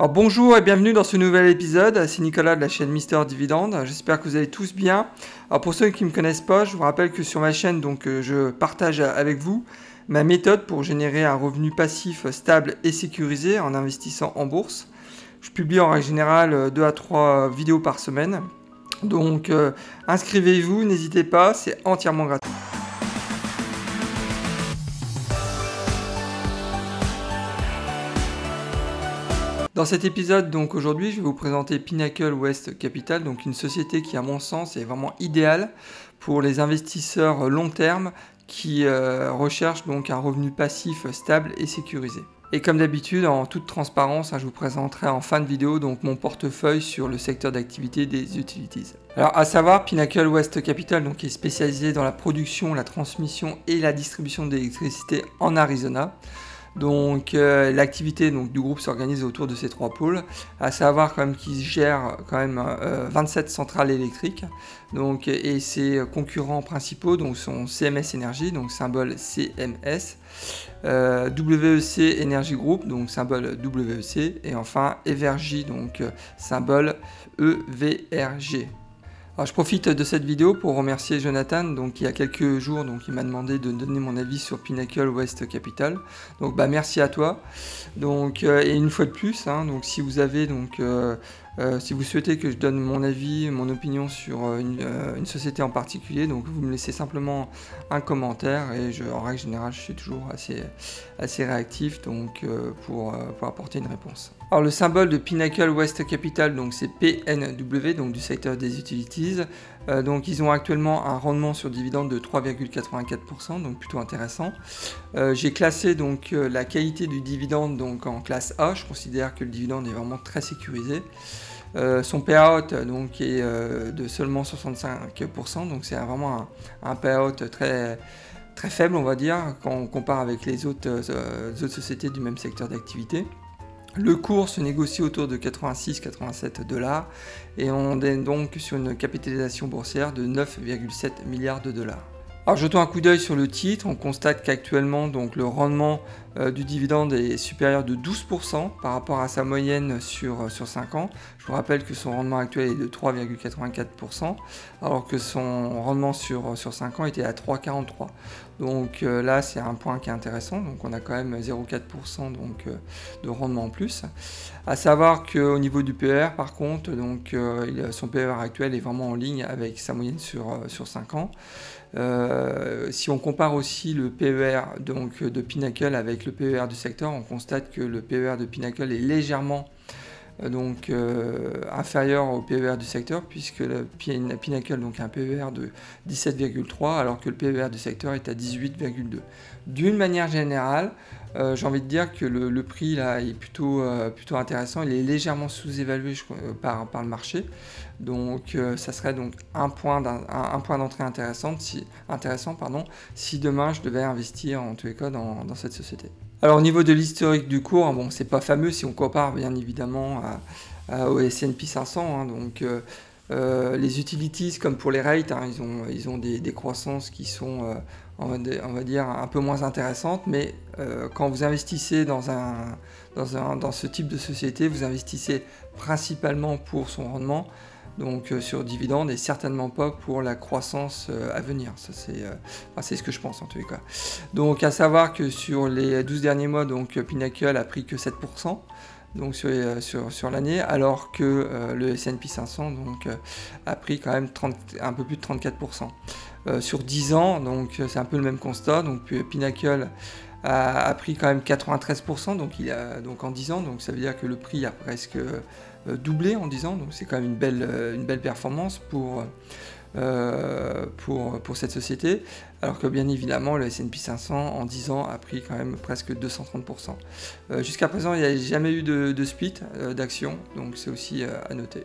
Bonjour et bienvenue dans ce nouvel épisode, c'est Nicolas de la chaîne Mister Dividende, j'espère que vous allez tous bien. Alors pour ceux qui ne me connaissent pas, je vous rappelle que sur ma chaîne, donc, euh, je partage avec vous ma méthode pour générer un revenu passif stable et sécurisé en investissant en bourse. Je publie en règle générale 2 à 3 vidéos par semaine, donc euh, inscrivez-vous, n'hésitez pas, c'est entièrement gratuit. Dans cet épisode, donc aujourd'hui, je vais vous présenter Pinnacle West Capital, donc une société qui, à mon sens, est vraiment idéale pour les investisseurs long terme qui euh, recherchent donc un revenu passif stable et sécurisé. Et comme d'habitude, en toute transparence, hein, je vous présenterai en fin de vidéo donc mon portefeuille sur le secteur d'activité des utilities. Alors à savoir, Pinnacle West Capital donc, est spécialisé dans la production, la transmission et la distribution d'électricité en Arizona. Donc euh, l'activité du groupe s'organise autour de ces trois pôles, à savoir quand même qu'ils gèrent quand même 27 euh, centrales électriques. Donc, et ses concurrents principaux donc, sont CMS Energy, donc symbole CMS, euh, WEC Energy Group, donc symbole WEC, et enfin Evergy, donc symbole EVRG. Alors, je profite de cette vidéo pour remercier Jonathan, donc il y a quelques jours, donc il m'a demandé de donner mon avis sur Pinnacle West Capital. Donc bah merci à toi. Donc euh, et une fois de plus, hein, si vous avez donc euh, euh, si vous souhaitez que je donne mon avis, mon opinion sur une, société en particulier, donc vous me laissez simplement un commentaire et je, en règle générale je suis toujours assez, réactif donc, pour, apporter une réponse. Alors le symbole de Pinnacle West Capital donc c'est PNW donc du secteur des utilities. donc ils ont actuellement un rendement sur dividende de 3,84% donc plutôt intéressant. J'ai classé donc la qualité du dividende donc en classe A. Je considère que le dividende est vraiment très sécurisé. Euh, son payout donc, est euh, de seulement 65%, donc c'est vraiment un, payout très, très faible, on va dire, quand on compare avec les autres, euh, autres sociétés du même secteur d'activité. Le cours se négocie autour de 86-87 dollars et on est donc sur une capitalisation boursière de 9,7 milliards de dollars. Alors jetons un coup d'œil sur le titre, on constate qu'actuellement donc le rendement euh, du dividende est supérieur de 12% par rapport à sa moyenne sur, euh, sur 5 ans. Je vous rappelle que son rendement actuel est de 3,84% alors que son rendement sur, euh, sur 5 ans était à 3,43%. Donc là c'est un point qui est intéressant, donc on a quand même 0,4% donc, de rendement en plus. À savoir qu'au niveau du PER par contre, donc, son PER actuel est vraiment en ligne avec sa moyenne sur, sur 5 ans. Euh, si on compare aussi le PER donc, de Pinnacle avec le PER du secteur, on constate que le PER de Pinnacle est légèrement donc, euh, inférieur au PER du secteur, puisque le Pinnacle donc, a un PER de 17,3, alors que le PER du secteur est à 18,2. D'une manière générale, euh, j'ai envie de dire que le, prix là est plutôt, euh, plutôt intéressant. Il est légèrement sous-évalué par, par le marché. Donc euh, ça serait donc un point d'entrée intéressant, si, intéressant pardon, si demain je devais investir en tous les cas dans, cette société. Alors au niveau de l'historique du cours, bon c'est pas fameux si on compare bien évidemment au S&P 500. Hein. donc les utilities comme pour les rates, hein, ils ont, des, croissances qui sont on va, dire, un peu moins intéressante, mais euh, quand vous investissez dans, ce type de société, vous investissez principalement pour son rendement, donc euh, sur dividende, et certainement pas pour la croissance euh, à venir. Ça, c'est, ce que je pense en tous les cas. Donc à savoir que sur les 12 derniers mois, donc Pinnacle a pris que 7% donc sur, sur, sur l'année, alors que le S&P 500 donc, a pris quand même un peu plus de 34%. Euh, sur 10 ans, donc euh, c'est un peu le même constat. Donc Pinnacle a, pris quand même 93%, donc, il a, donc en 10 ans, donc ça veut dire que le prix a presque euh, doublé en 10 ans, donc c'est quand même une belle, belle performance pour, pour, pour, cette société, alors que bien évidemment le S&P 500 en 10 ans a pris quand même presque 230%. Jusqu'à présent, il n'y a jamais eu de, split d'actions, donc c'est aussi à noter.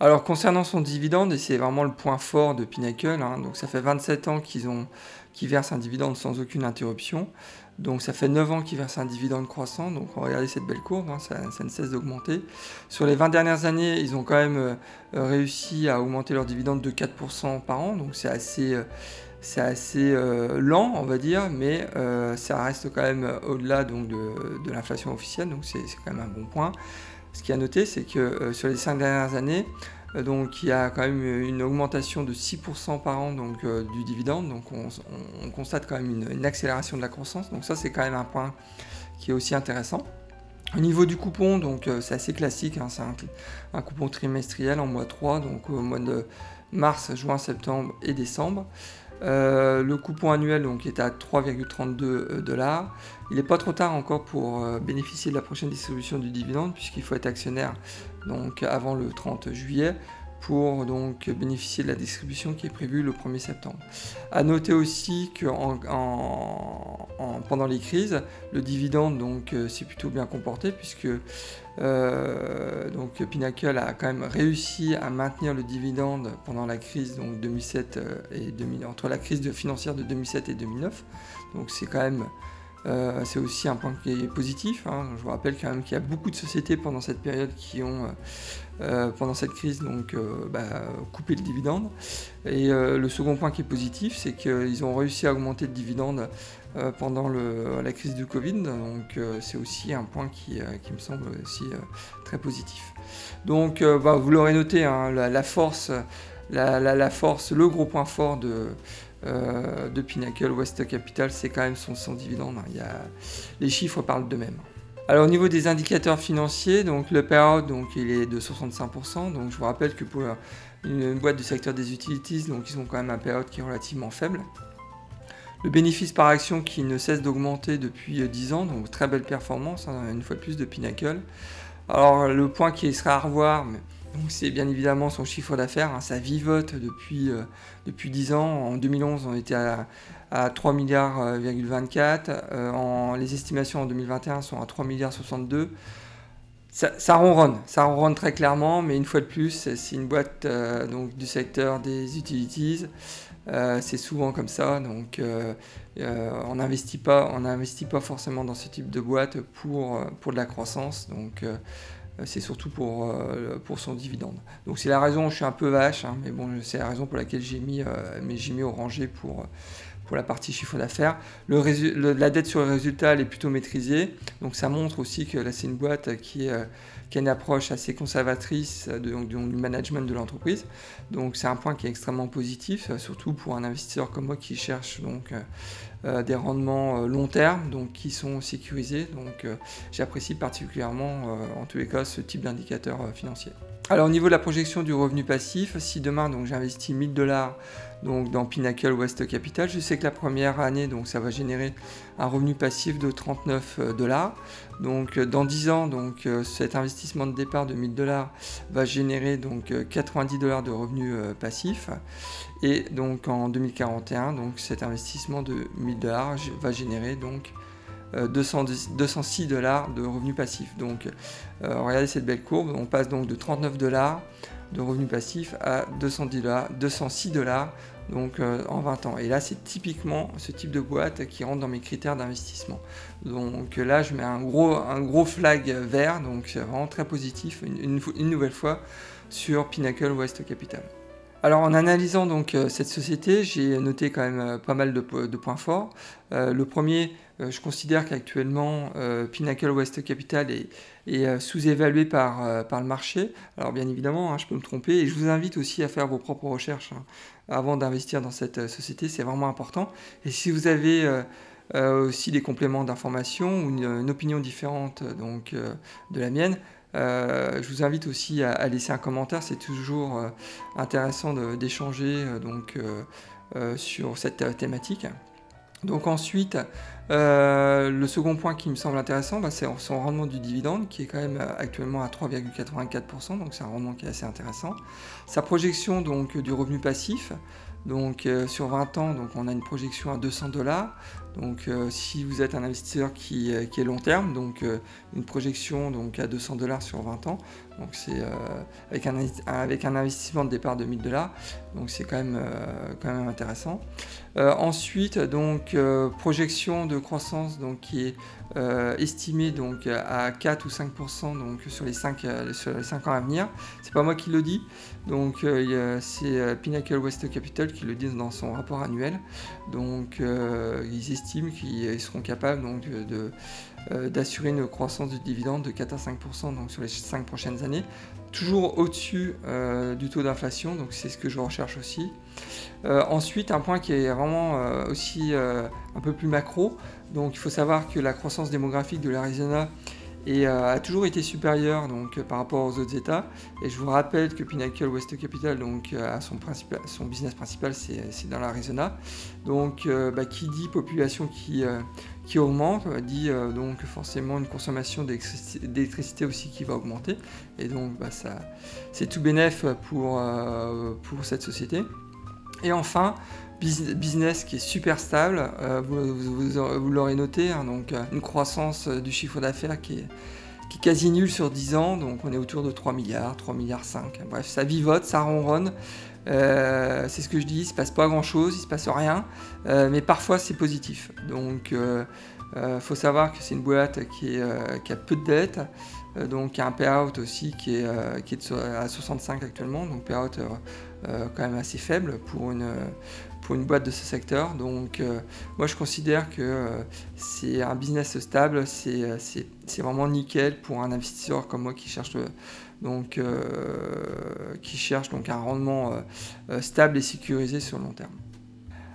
Alors concernant son dividende, et c'est vraiment le point fort de Pinnacle, hein, donc ça fait 27 ans qu'ils ont, versent un dividende sans aucune interruption. Donc ça fait 9 ans qu'ils versent un dividende croissant, donc regardez cette belle courbe, hein, ça, ne cesse d'augmenter. Sur les 20 dernières années, ils ont quand même euh, réussi à augmenter leur dividende de 4% par an, donc c'est assez, euh, euh, lent, on va dire, mais ça reste quand même au-delà de l'inflation officielle, donc c'est quand même un bon point. Ce qui a noté, c'est que sur les 5 dernières années, euh, donc il y a quand même une augmentation de 6% par an donc, euh, du dividende, donc on, constate quand même une, accélération de la croissance, donc ça c'est quand même un point qui est aussi intéressant. Au niveau du coupon, donc euh, c'est assez classique, hein, c'est un, coupon trimestriel en mois 3, donc au mois de mars, juin, septembre et décembre. Le coupon annuel donc, est à 3,32 dollars. Il n'est pas trop tard encore pour bénéficier de la prochaine distribution du dividende puisqu'il faut être actionnaire donc avant le 30 juillet pour donc bénéficier de la distribution qui est prévue le 1er septembre. A noter aussi que pendant les crises, le dividende donc euh, s'est plutôt bien comporté puisque euh, donc Pinnacle a quand même réussi à maintenir le dividende pendant la crise donc 2007 euh, et 2000, entre la crise financière de 2007 et 2009. Donc c'est quand même euh, c'est aussi un point qui est positif. Hein. Je vous rappelle quand même qu'il y a beaucoup de sociétés pendant cette période qui ont, euh, euh, pendant cette crise, donc, bah, coupé le dividende. Et le second point qui est positif, c'est qu'ils ont réussi à augmenter le dividende pendant la crise du Covid. Donc c'est aussi un point qui, me semble aussi très positif. Donc bah, vous l'aurez noté, hein, la, force, la, force, le gros point fort de euh, de Pinnacle West Capital, c'est quand même son, dividende. Hein. Il les chiffres parlent d'eux-mêmes. Alors au niveau des indicateurs financiers, donc le payout donc il est de 65%. Donc je vous rappelle que pour une, boîte du secteur des utilities, donc ils ont quand même un payout qui est relativement faible. Le bénéfice par action qui ne cesse d'augmenter depuis 10 ans, donc très belle performance, hein, une fois de plus de Pinnacle. Alors le point qui sera à revoir, c'est bien évidemment son chiffre d'affaires, hein, ça vivote depuis, euh, depuis 10 ans. En 2011, on était à, 3 milliards 24. Euh, euh, les estimations en 2021 sont à 3 milliards 62. Ça, ronronne, ça ronronne très clairement, mais une fois de plus, c'est une boîte donc, du secteur des utilities. c'est souvent comme ça, donc on n'investit pas, pas forcément dans ce type de boîte pour, pour de la croissance. Donc c'est surtout pour, euh, pour son dividende. Donc c'est la raison, je suis un peu vache, hein, mais bon, c'est la raison pour laquelle j'ai mis, euh, au rangé pour, pour la partie chiffre d'affaires. la dette sur le résultat, elle est plutôt maîtrisée, donc ça montre aussi que là c'est une boîte qui, qui a une approche assez conservatrice de, du management de l'entreprise. Donc c'est un point qui est extrêmement positif, surtout pour un investisseur comme moi qui cherche donc euh, des rendements euh, long terme, donc qui sont sécurisés. Donc euh, j'apprécie particulièrement en tous les cas ce type d'indicateur financier. Alors au niveau de la projection du revenu passif, si demain donc j'investis 1000 dollars donc dans Pinnacle West Capital, je sais que la première année donc ça va générer un revenu passif de 39 dollars. Donc dans 10 ans donc cet investissement de départ de 1000 dollars va générer donc 90 dollars de revenus passifs et donc en 2041, donc cet investissement de 1000 dollars va générer donc 206 euh, dollars de revenus passifs. Donc euh, regardez cette belle courbe, on passe donc de 39 dollars de revenus passifs à 210 dollars, 206 dollars donc euh, en 20 ans. Et là, c'est typiquement ce type de boîte qui rentre dans mes critères d'investissement. Donc là, je mets un gros, un gros flag vert, donc c'est vraiment très positif une nouvelle fois sur Pinnacle West Capital. Alors en analysant donc euh, cette société, j'ai noté quand même euh, pas mal de, points forts. Euh, le premier, je considère qu'actuellement Pinnacle West Capital est, sous-évalué par, le marché. Alors bien évidemment, hein, je peux me tromper et je vous invite aussi à faire vos propres recherches hein, avant d'investir dans cette société, c'est vraiment important. Et si vous avez aussi des compléments d'information ou une, opinion différente donc, de la mienne, je vous invite aussi à, laisser un commentaire, c'est toujours euh, intéressant d'échanger euh, donc sur cette thématique. Donc ensuite, le second point qui me semble intéressant, bah, c'est son rendement du dividende qui est quand même actuellement à 3,84%, donc c'est un rendement qui est assez intéressant. Sa projection donc du revenu passif, donc sur 20 ans, donc on a une projection à 200 dollars. Donc si vous êtes un investisseur qui, est long terme, donc une projection donc, à 200 dollars sur 20 ans, donc c'est avec, un, avec un investissement de départ de 1000 dollars, donc c'est quand, même quand même intéressant. ensuite, donc projection de croissance donc, qui est euh, estimé donc à 4 ou 5% donc sur les 5 euh, sur les 5 ans à venir. C'est pas moi qui le dis, donc euh, c'est Pinnacle West Capital qui le dit dans son rapport annuel. Donc ils estiment qu'ils seront capables donc de d'assurer une croissance du dividende de 4 à 5% donc sur les 5 prochaines années, toujours au-dessus du taux d'inflation, donc c'est ce que je recherche aussi. ensuite, un point qui est vraiment aussi un peu plus macro, donc il faut savoir que la croissance démographique de l'Arizona euh, a toujours été supérieure donc, par rapport aux autres États. Et je vous rappelle que Pinnacle West Capital donc, euh, a son, business principal, c'est dans l'Arizona. Donc euh, bah, qui dit population qui, qui augmente, dit donc forcément une consommation d'électricité aussi qui va augmenter. Et donc bah, c'est tout bénéf pour, pour cette société. Et enfin, business qui est super stable, euh, vous, l'aurez noté, hein, donc euh, une croissance euh, du chiffre d'affaires qui est, quasi nulle sur 10 ans, donc on est autour de 3 milliards, 3 milliards 5. Bref, ça vivote, ça ronronne. c'est ce que je dis, il se passe pas grand chose, il se passe rien, mais parfois c'est positif. Donc il faut savoir que c'est une boîte qui, a peu de dettes, donc y a un payout aussi qui est, qui est à 65 actuellement, donc payout quand même assez faible pour une, une boîte de ce secteur. Donc euh, moi je considère que euh, c'est un business stable, euh, c'est vraiment nickel pour un investisseur comme moi qui cherche, donc, qui cherche donc un rendement stable et sécurisé sur le long terme.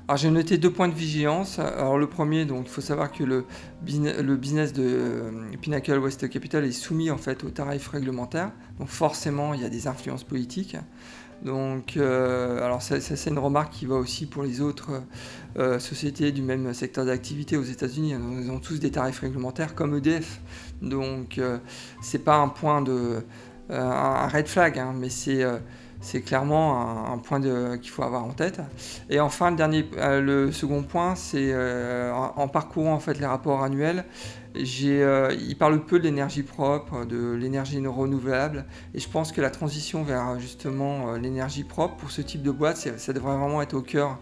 Alors j'ai noté deux points de vigilance. Alors le premier, donc il faut savoir que le, business de Pinnacle West Capital est soumis en fait aux tarifs réglementaires. Donc forcément il y a des influences politiques. Donc, euh, alors ça, c'est une remarque qui va aussi pour les autres euh, sociétés du même secteur d'activité aux États-Unis. Ils ont tous des tarifs réglementaires comme EDF. Donc, euh, c'est pas un point de un red flag, hein, mais c'est c'est clairement un, point qu'il faut avoir en tête. Et enfin, le, le second point, c'est en, parcourant en fait les rapports annuels, euh, il parle peu de l'énergie propre, de l'énergie renouvelable, et je pense que la transition vers justement euh, l'énergie propre pour ce type de boîte, ça devrait vraiment être au cœur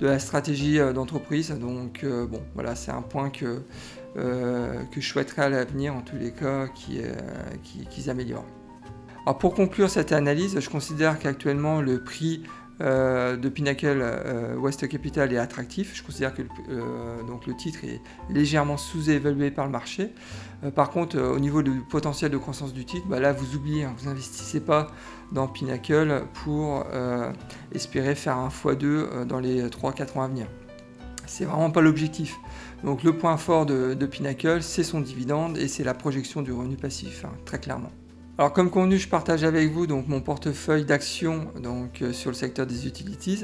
de la stratégie euh, d'entreprise. Donc bon, voilà, c'est un point que, que je souhaiterais à l'avenir, en tous les cas, qu'ils améliorent. Pour conclure cette analyse, je considère qu'actuellement le prix euh, de Pinnacle euh, West Capital est attractif. Je considère que euh, donc le titre est légèrement sous-évalué par le marché. par contre, au niveau du potentiel de croissance du titre, bah là vous oubliez, hein, vous n'investissez pas dans Pinnacle pour espérer faire un x2 dans les 3-4 ans à venir. C'est vraiment pas l'objectif. Donc le point fort de, Pinnacle, c'est son dividende et c'est la projection du revenu passif, hein, très clairement. Alors comme convenu, je partage avec vous donc mon portefeuille d'actions euh, sur le secteur des utilities.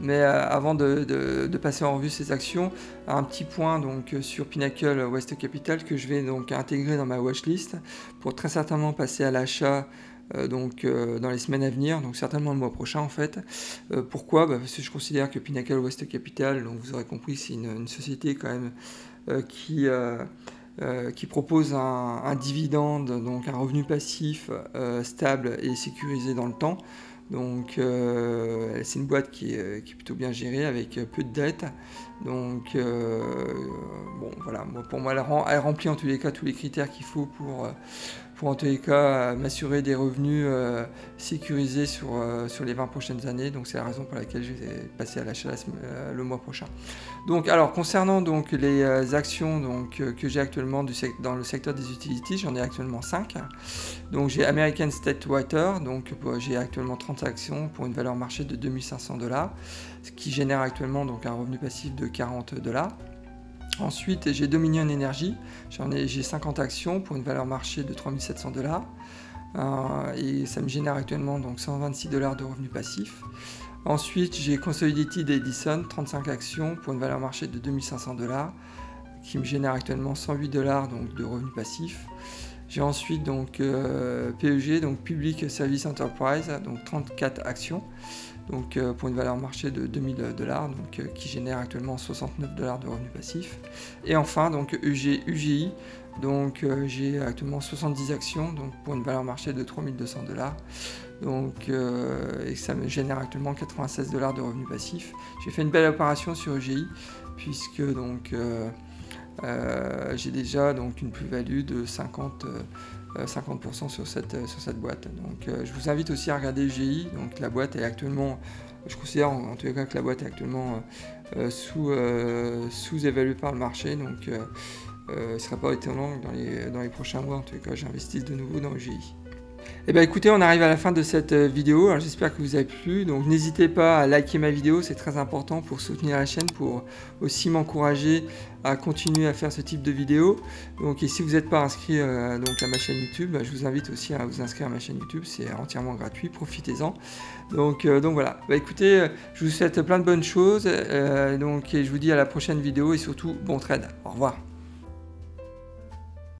Mais euh, avant de, passer en revue ces actions, un petit point donc euh, sur Pinnacle West Capital que je vais donc intégrer dans ma watchlist pour très certainement passer à l'achat donc dans les semaines à venir, donc certainement le mois prochain en fait. pourquoi? Bah, Parce que je considère que Pinnacle West Capital, donc vous aurez compris, c'est une, société quand même qui euh, qui propose un, dividende, donc un revenu passif euh, stable et sécurisé dans le temps. Donc euh, c'est une boîte qui est, plutôt bien gérée avec peu de dettes. Donc bon voilà, pour moi elle, remplit en tous les cas tous les critères qu'il faut pour, pour en tous les cas m'assurer des revenus euh, sécurisés sur, euh, les 20 prochaines années. Donc c'est la raison pour laquelle je vais passer à l'achat euh, le mois prochain. Donc alors concernant les actions que j'ai actuellement dans le secteur des utilities, j'en ai actuellement 5. Donc j'ai American State Water, donc j'ai actuellement 30 actions pour une valeur marché de 2500 dollars, qui génère actuellement donc un revenu passif de 40 dollars. Ensuite, j'ai Dominion Energy. J'ai 50 actions pour une valeur marché de 3700 dollars. Euh, et ça me génère actuellement donc 126 dollars de revenus passifs. Ensuite, j'ai Consolidated Edison, 35 actions pour une valeur marché de 2500 dollars, qui me génère actuellement 108 dollars de revenus passifs. J'ai ensuite donc PEG, donc Public Service Enterprise, donc 34 actions, donc pour une valeur marché de 2000 dollars, donc qui génère actuellement 69 dollars de revenus passifs. Et enfin donc UGI, donc j'ai actuellement 70 actions, donc pour une valeur marché de 3200 dollars. Donc, et ça me génère actuellement 96 dollars de revenus passifs. J'ai fait une belle opération sur UGI puisque donc euh, j'ai déjà donc une plus-value de 50, 50% euh, sur cette, sur cette boîte. Donc euh, je vous invite aussi à regarder GI. Donc la boîte est actuellement, je considère en, tout cas que la boîte est actuellement sous, sous-évaluée par le marché. Donc ce ne serait pas étonnant que dans les, dans les prochains mois, en tout cas, j'investisse de nouveau dans GI. Eh bien écoutez, on arrive à la fin de cette euh, vidéo. j'espère que vous avez plu. Donc n'hésitez pas à liker ma vidéo, c'est très important pour soutenir la chaîne, pour aussi m'encourager à continuer à faire ce type de vidéos. Donc et si vous n'êtes pas inscrit euh, donc à ma chaîne YouTube, bah, je vous invite aussi à vous inscrire à ma chaîne YouTube, c'est entièrement gratuit, profitez-en. Donc, euh, donc voilà. Bah, écoutez, je vous souhaite plein de bonnes choses. donc et je vous dis à la prochaine vidéo et surtout bon trade. Au revoir.